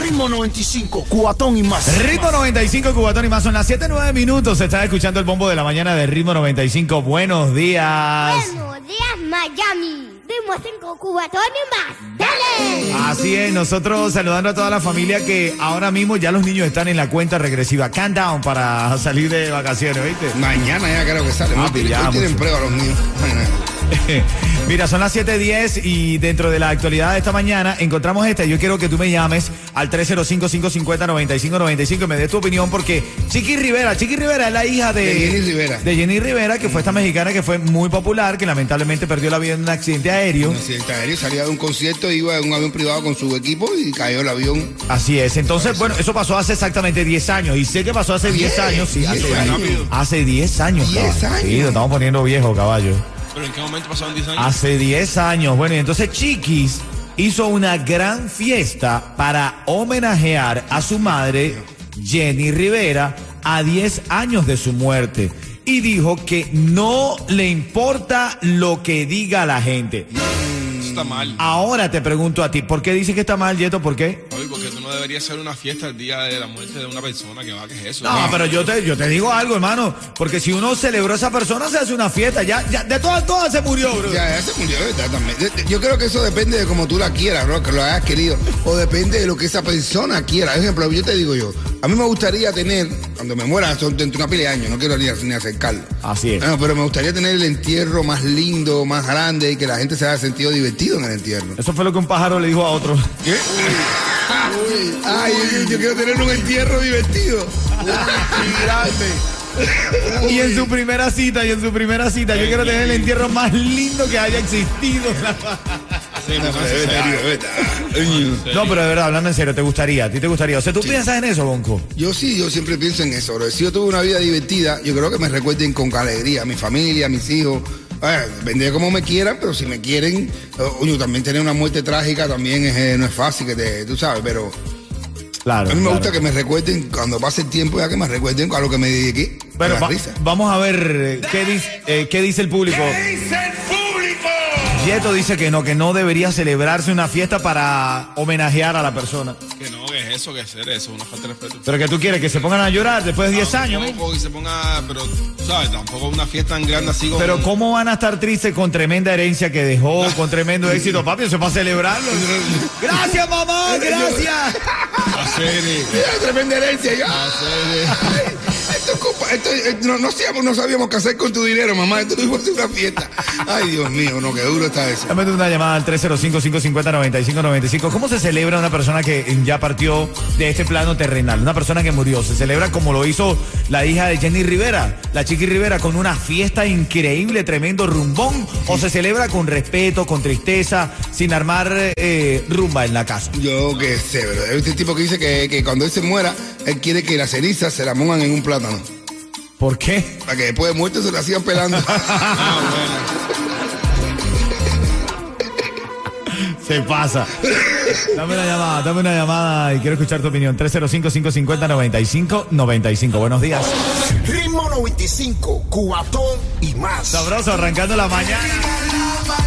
Ritmo 95, cuatón y más. Ritmo 95, Cubatón y más. Son las 7-9 minutos. Se está escuchando el bombo de la mañana de Ritmo 95. Buenos días. Buenos días, Miami. Ritmo 5 cubatón y más. ¡Dale! Así es, nosotros saludando a toda la familia que ahora mismo ya los niños están en la cuenta regresiva. Countdown para salir de vacaciones, ¿viste? Mañana ya creo que sale. Ah, Hoy tienen- ya, hoy tienen mucho. prueba los niños. Mira, son las 7.10 y dentro de la actualidad de esta mañana encontramos esta. Yo quiero que tú me llames al 305-550-9595 y me des tu opinión porque Chiqui Rivera, Chiqui Rivera es la hija de, De Jenny Rivera. De Jenny Rivera, que fue esta mexicana que fue muy popular, que lamentablemente perdió la vida en un accidente aéreo. Un accidente aéreo, salía de un concierto, iba en un avión privado con su equipo y cayó el avión. Así es. Entonces, bueno, eso pasó hace exactamente 10 años. Y sé que pasó hace 10 10, años. Sí, 10 hace, años. hace 10 años. 10 caballo. años. Sí, nos estamos poniendo viejos, caballo. ¿Pero en qué momento pasaron 10 años? Hace 10 años. Bueno, y entonces Chiquis hizo una gran fiesta para homenajear a su madre, Jenny Rivera, a 10 años de su muerte. Y dijo que no le importa lo que diga la gente. Está mal. Ahora te pregunto a ti, ¿por qué dices que está mal, Yeto? ¿Por qué? Porque deberías hacer una fiesta el día de la muerte de una persona que va, que es eso? No, pero yo te, yo te digo algo, hermano, porque si uno celebró a esa persona, se hace una fiesta. Ya, ya, de todas, todas se murió, bro. Ya, ya se murió, ¿verdad? También. De- de- Yo creo que eso depende de cómo tú la quieras, bro, que lo hayas querido. O depende de lo que esa persona quiera. Por ejemplo, yo te digo yo, a mí me gustaría tener, cuando me muera, son dentro de una pila de años, no quiero ni, acercarlo. Así es. Bueno, pero me gustaría tener el entierro más lindo, más grande y que la gente se haya sentido divertido en el entierro. Eso fue lo que un pájaro le dijo a otro. ¿Qué? Uy, ay, yo, yo quiero tener un entierro divertido. Grande. Y en su primera cita, y en su primera cita, yo quiero tener el entierro más lindo que haya existido. No, pero de verdad, hablando en serio, ¿te gustaría? ¿A ti te gustaría? O sea, ¿tú piensas en eso, Bonco? Yo sí, yo siempre pienso en eso, bro. Si yo tuve una vida divertida, yo creo que me recuerden con alegría a mi familia, a mis hijos. Ah, depende de cómo me quieran, pero si me quieren, uno también tener una muerte trágica también es, eh, no es fácil, que te, tú sabes, pero Claro. a mí me claro. gusta que me recuerden, cuando pase el tiempo ya que me recuerden a lo que me dediqué, Bueno, va- vamos a ver eh, qué, dice, eh, qué dice el público. Yeto dice que no, que no debería celebrarse una fiesta para homenajear a la persona. Que no, que es eso, que hacer eso, una falta de respeto. Pero que tú quieres que se pongan a llorar después de 10 años. ¿eh? Tampoco que se ponga, pero, ¿sabes? Tampoco una fiesta tan grande así como... Pero ¿cómo van a estar tristes con tremenda herencia que dejó, con tremendo éxito? Papi, eso es para celebrarlo. Gracias, mamá, gracias. Eh, tremenda herencia. Yo, ay, esto, eh, no, no sabíamos, no sabíamos qué hacer con tu dinero, mamá. Esto tuvimos que hacer una fiesta. Ay, Dios mío, no, qué duro está eso. Dame una llamada al 305-550-9595. ¿Cómo se celebra una persona que ya partió de este plano terrenal? Una persona que murió. ¿Se celebra como lo hizo la hija de Jenny Rivera, la Chiqui Rivera, con una fiesta increíble, tremendo rumbón? ¿O se celebra con respeto, con tristeza, sin armar eh, rumba en la casa? Yo qué sé, pero este tipo que dice que, que cuando él se muera, él quiere que las cenizas se la pongan en un plátano. ¿Por qué? Para que después de muerto se la sigan pelando. Se pasa. Dame una llamada, dame una llamada y quiero escuchar tu opinión. 305-550-9595. Buenos días. Ritmo 95, cuatón y más. Sabroso, arrancando la mañana.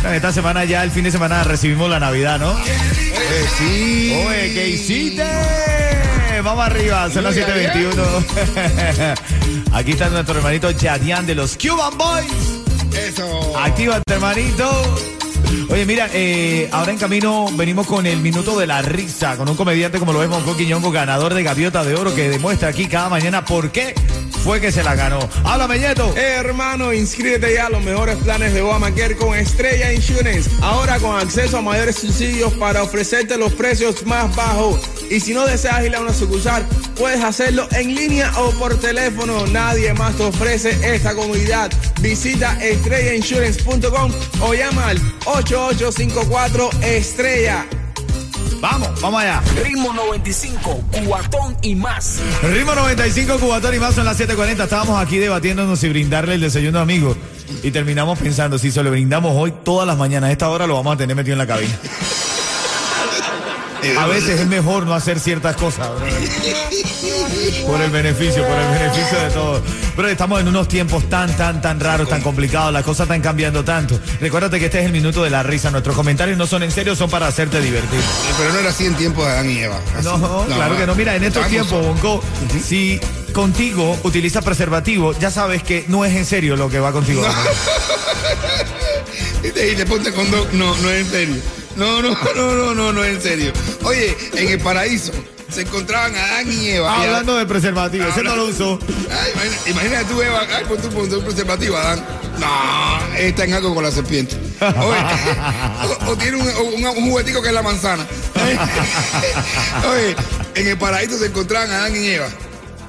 Esta semana ya, el fin de semana, recibimos la Navidad, ¿no? Eh, sí. Oye, ¿qué hiciste? Vamos arriba, son las 7.21. Aquí está nuestro hermanito Yadian de los Cuban Boys. Eso. Actívate, hermanito. Oye, mira, eh, ahora en camino venimos con el minuto de la risa, con un comediante como lo vemos, Coqui Ñongo, ganador de Gaviota de Oro, que demuestra aquí cada mañana por qué fue que se la ganó. Háblame, Yeto. Hermano, inscríbete ya a los mejores planes de Obamacare con Estrella Insurance. Ahora con acceso a mayores subsidios para ofrecerte los precios más bajos. Y si no deseas ir a una sucursal, puedes hacerlo en línea o por teléfono. Nadie más te ofrece esta comunidad. Visita estrellainsurance.com o llama al 8854 Estrella. Vamos, vamos allá. Ritmo 95, cuatón y más. Ritmo 95, Cubatón y más son las 7:40. Estábamos aquí debatiéndonos si brindarle el desayuno a amigos. Y terminamos pensando, si se lo brindamos hoy todas las mañanas, a esta hora lo vamos a tener metido en la cabina. A veces es mejor no hacer ciertas cosas, bro. Por el beneficio, por el beneficio de todos. Pero estamos en unos tiempos tan, tan, tan raros, tan complicados, las cosas están cambiando tanto. Recuérdate que este es el minuto de la risa. Nuestros comentarios no son en serio, son para hacerte divertir. Pero no era así en tiempos de Adán y Eva. Así. No, claro que no. Mira, en estos tiempos, Bonco, si contigo utiliza preservativo, ya sabes que no es en serio lo que va contigo. Y te, te ponte con dos. No, no es en serio. No, no, no, no, no, no en serio. Oye, en el paraíso se encontraban Adán y Eva. Y Hablando de preservativo, ese no lo usó. Imagina, imagínate tú, Eva, ay, pon tu, tu preservativo, Adán. No, está en algo con la serpiente. Oye, o, o tiene un, un, un juguetico que es la manzana. Oye, en el paraíso se encontraban Adán y Eva.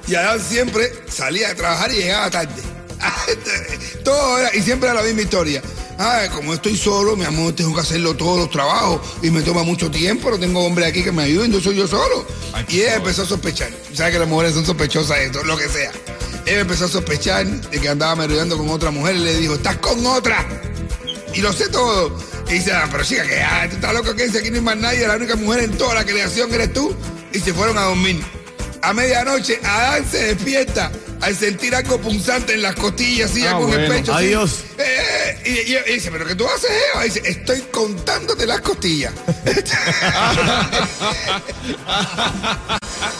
Y Adán siempre salía de trabajar y llegaba tarde. Todo era, y siempre era la misma historia. Ay, como estoy solo, mi amor, tengo que hacerlo todos los trabajos y me toma mucho tiempo, no tengo hombre aquí que me ayuden, yo soy yo solo. y ella empezó a sospechar. Sabes que las mujeres son sospechosas de todo, lo que sea. Ella empezó a sospechar de que andaba merodeando con otra mujer y le dijo, estás con otra. Y lo sé todo. Y dice, ah, pero chica, que ah, tú estás loco que dice, aquí no hay más nadie, la única mujer en toda la creación eres tú. Y se fueron a dormir. A medianoche, Adán se despierta al sentir algo punzante en las costillas, así, Ah, con el pecho. Adiós. Eh, eh, y, y- y dice, ¿pero qué tú haces, Eva? Dice, estoy contándote las costillas.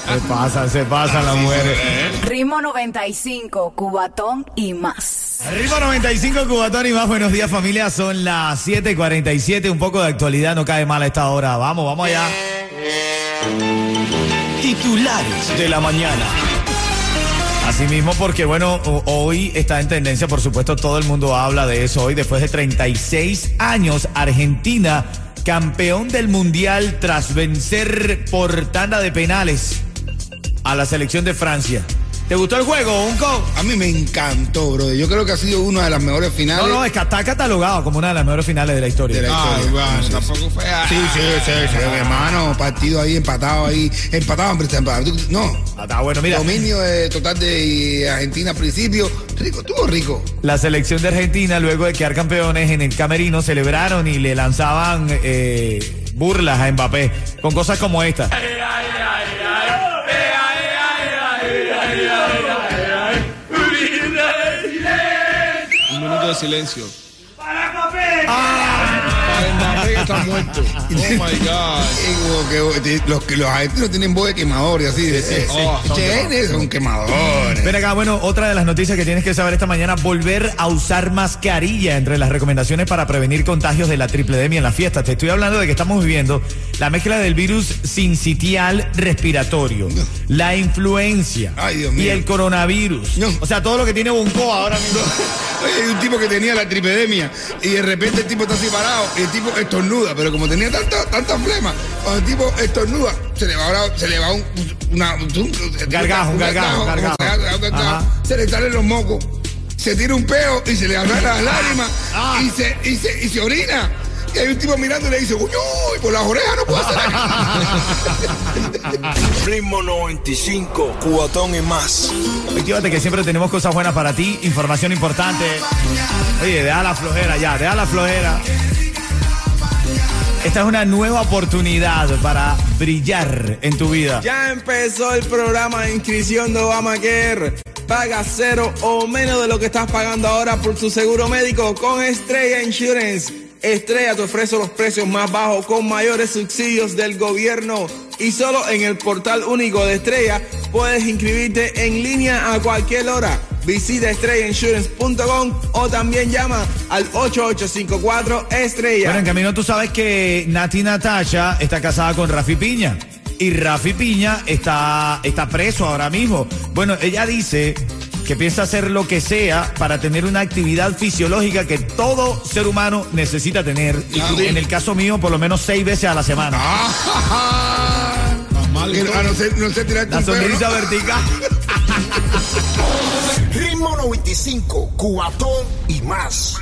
Se pasan, se pasan las mujeres. Ritmo 95, Cubatón y más. Ritmo 95, Cubatón y más. Buenos días, familia. Son las 7:47. Un poco de actualidad no cae mal a esta hora. Vamos, vamos allá. Titulares de la mañana. Así mismo, porque bueno, hoy está en tendencia, por supuesto, todo el mundo habla de eso. Hoy, después de 36 años, Argentina, campeón del mundial tras vencer por tanda de penales a la selección de Francia. ¿Te gustó el juego, Unco? A mí me encantó, bro. Yo creo que ha sido una de las mejores finales. No, no, es que está catalogado como una de las mejores finales de la historia. De la Ay, historia. bueno, tampoco fue. ah, Sí, sí, sí, sí, hermano, partido ahí empatado ahí, empatado, hombre, está empatado. No, Ah, Está bueno, mira. dominio eh, total de Argentina al principio, rico, estuvo rico. La selección de Argentina, luego de quedar campeones en el camerino, celebraron y le lanzaban eh, burlas a Mbappé con cosas como esta. De silencio. Para Mbappé que está muerto. Oh my God. Y como que, eh, los que los argentinos tienen voz de quemadores, así de sí, Oh, son ¿Quiénes son quemadores? Ven acá, bueno, otra de las noticias que tienes que saber esta mañana, volver a usar mascarilla entre las recomendaciones para prevenir contagios de la tripledemia en las fiestas. Te estoy hablando de que estamos viviendo la mezcla del virus sincitial respiratorio, la influencia Ay, Dios y el coronavirus. No. O sea, todo lo que tiene Bunko ahora mismo. Oye, hay un tipo que tenía la tripedemia y de repente el tipo está así parado y el tipo estornuda, pero como tenía tanta, tanta flema, cuando el tipo estornuda, se le va ahora, se le va un, una, un, Gargajo, un gargajo, gargajo. gargajo, se le salen los mocos, se tira un peo y se le abren las lágrimas Ah. y, se, y, se, y se orina. Y hay un tipo mirando y le dice, uy, uy, por las orejas no puedo hacer nada". Ritmo 95, cuatón y más. Actívate que siempre tenemos cosas buenas para ti, información importante. Oye, deja la flojera ya, deja la flojera. Esta es una nueva oportunidad para brillar en tu vida. Ya empezó el programa de inscripción de Obamacare. Paga cero o menos de lo que estás pagando ahora por tu seguro médico con Estrella Insurance. Estrella te ofrece los precios más bajos con mayores subsidios del gobierno. Y solo en el portal único de Estrella puedes inscribirte en línea a cualquier hora. Visita estrellainsurance.com o también llama al 8854 Estrella. Bueno, en camino tú sabes que Nati Natasha está casada con Rafi Piña. Y Rafi Piña está, está preso ahora mismo. Bueno, ella dice que piensa hacer lo que sea para tener una actividad fisiológica que todo ser humano necesita tener. En el caso mío, por lo menos seis veces a la semana. Ah, no, no ser, no La perro. sonrisa vertical. Ritmo 95, cuatón y más.